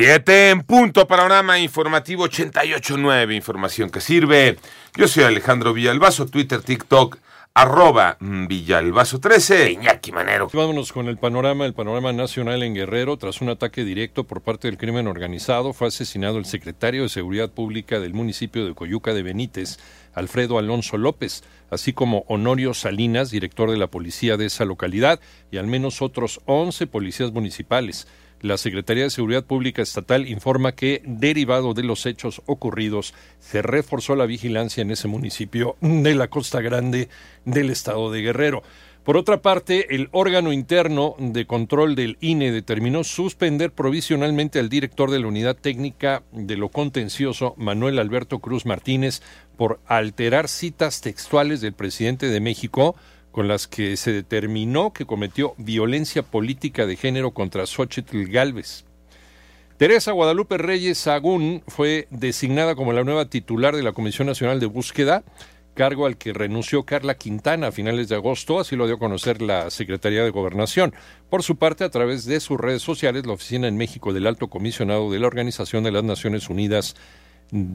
Siete en punto, panorama informativo 88.9, información que sirve. Yo soy Alejandro Villalbazo, Twitter, TikTok, arroba Villalbazo 13, Iñaki Manero. Vámonos con el panorama, el panorama nacional en Guerrero. Tras un ataque directo por parte del crimen organizado, fue asesinado el secretario de Seguridad Pública del municipio de Coyuca de Benítez, Alfredo Alonso López, así como Honorio Salinas, director de la policía de esa localidad, y al menos otros 11 policías municipales. La Secretaría de Seguridad Pública Estatal informa que, derivado de los hechos ocurridos, se reforzó la vigilancia en ese municipio de la Costa Grande del estado de Guerrero. Por otra parte, el órgano interno de control del INE determinó suspender provisionalmente al director de la Unidad Técnica de lo Contencioso, Manuel Alberto Cruz Martínez, por alterar citas textuales del presidente de México con las que se determinó que cometió violencia política de género contra Xochitl Galvez. Teresa Guadalupe Reyes Sagún fue designada como la nueva titular de la Comisión Nacional de Búsqueda, cargo al que renunció Carla Quintana a finales de agosto, así lo dio a conocer la Secretaría de Gobernación. Por su parte, a través de sus redes sociales, la Oficina en México del Alto Comisionado de la Organización de las Naciones Unidas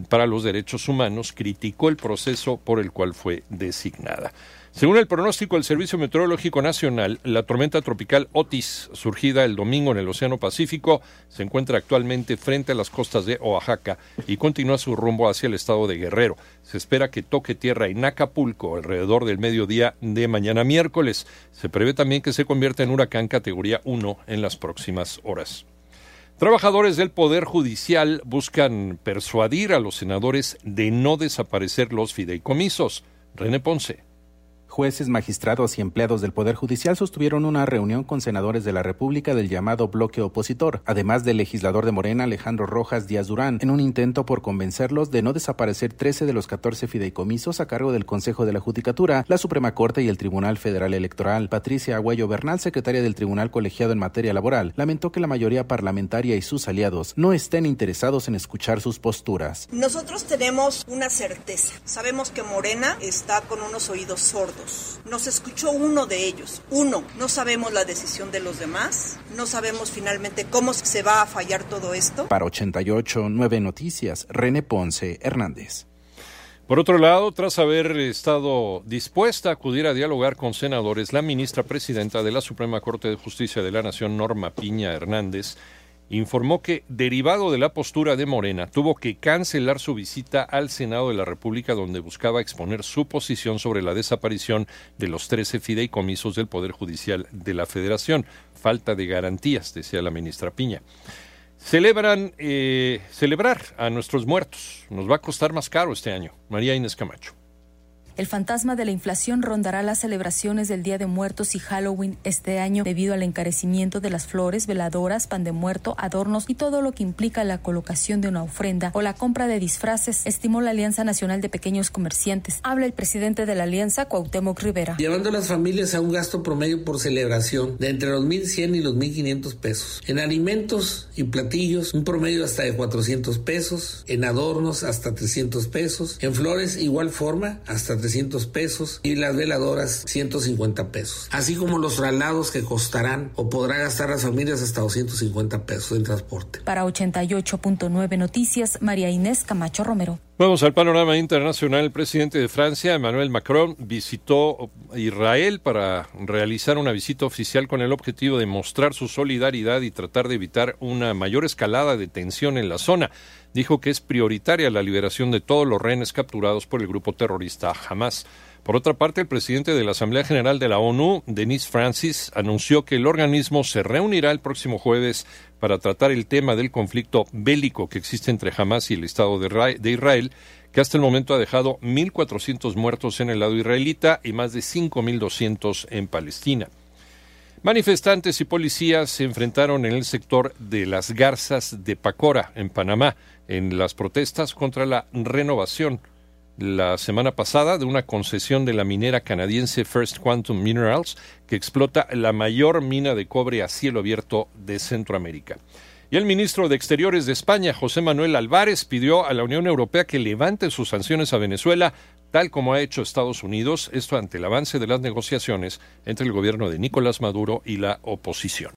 para los Derechos Humanos criticó el proceso por el cual fue designada. Según el pronóstico del Servicio Meteorológico Nacional, la tormenta tropical Otis, surgida el domingo en el Océano Pacífico, se encuentra actualmente frente a las costas de Oaxaca y continúa su rumbo hacia el estado de Guerrero. Se espera que toque tierra en Acapulco alrededor del mediodía de mañana miércoles. Se prevé también que se convierta en huracán categoría 1 en las próximas horas. Trabajadores del Poder Judicial buscan persuadir a los senadores de no desaparecer los fideicomisos. René Ponce. Jueces, magistrados y empleados del Poder Judicial sostuvieron una reunión con senadores de la República del llamado bloque opositor, además del legislador de Morena Alejandro Rojas Díaz Durán, en un intento por convencerlos de no desaparecer 13 de los 14 fideicomisos a cargo del Consejo de la Judicatura, la Suprema Corte y el Tribunal Federal Electoral. Patricia Agüello Bernal, secretaria del Tribunal Colegiado en materia laboral, lamentó que la mayoría parlamentaria y sus aliados no estén interesados en escuchar sus posturas. Nosotros tenemos una certeza. Sabemos que Morena está con unos oídos sordos nos escuchó uno de ellos, uno. No sabemos la decisión de los demás, no sabemos finalmente cómo se va a fallar todo esto. Para 88, 9 Noticias, René Ponce Hernández. Por otro lado, tras haber estado dispuesta a acudir a dialogar con senadores, la ministra presidenta de la Suprema Corte de Justicia de la Nación, Norma Piña Hernández, informó que, derivado de la postura de Morena, tuvo que cancelar su visita al Senado de la República donde buscaba exponer su posición sobre la desaparición de los 13 fideicomisos del Poder Judicial de la Federación. Falta de garantías, decía la ministra Piña. Celebran, eh, celebrar a nuestros muertos. Nos va a costar más caro este año. María Inés Camacho. El fantasma de la inflación rondará las celebraciones del Día de Muertos y Halloween este año debido al encarecimiento de las flores, veladoras, pan de muerto, adornos y todo lo que implica la colocación de una ofrenda o la compra de disfraces, estimó la Alianza Nacional de Pequeños Comerciantes. Habla el presidente de la Alianza, Cuauhtémoc Rivera. Llevando a las familias a un gasto promedio por celebración de entre los 1.100 y los 1.500 pesos. En alimentos y platillos, un promedio hasta de 400 pesos. En adornos, hasta 300 pesos. En flores, igual forma, hasta 300 pesos y las veladoras 150 pesos. Así como los traslados que costarán o podrá gastar las familias hasta 250 pesos en transporte. Para 88.9 Noticias, María Inés Camacho Romero. Vamos al panorama internacional. El presidente de Francia, Emmanuel Macron, visitó Israel para realizar una visita oficial con el objetivo de mostrar su solidaridad y tratar de evitar una mayor escalada de tensión en la zona dijo que es prioritaria la liberación de todos los rehenes capturados por el grupo terrorista Hamas. Por otra parte, el presidente de la Asamblea General de la ONU, Denis Francis, anunció que el organismo se reunirá el próximo jueves para tratar el tema del conflicto bélico que existe entre Hamas y el Estado de Israel, que hasta el momento ha dejado 1.400 muertos en el lado israelita y más de 5.200 en Palestina. Manifestantes y policías se enfrentaron en el sector de las Garzas de Pacora, en Panamá, en las protestas contra la renovación la semana pasada de una concesión de la minera canadiense First Quantum Minerals, que explota la mayor mina de cobre a cielo abierto de Centroamérica. Y el ministro de Exteriores de España, José Manuel Álvarez, pidió a la Unión Europea que levante sus sanciones a Venezuela tal como ha hecho Estados Unidos, esto ante el avance de las negociaciones entre el gobierno de Nicolás Maduro y la oposición.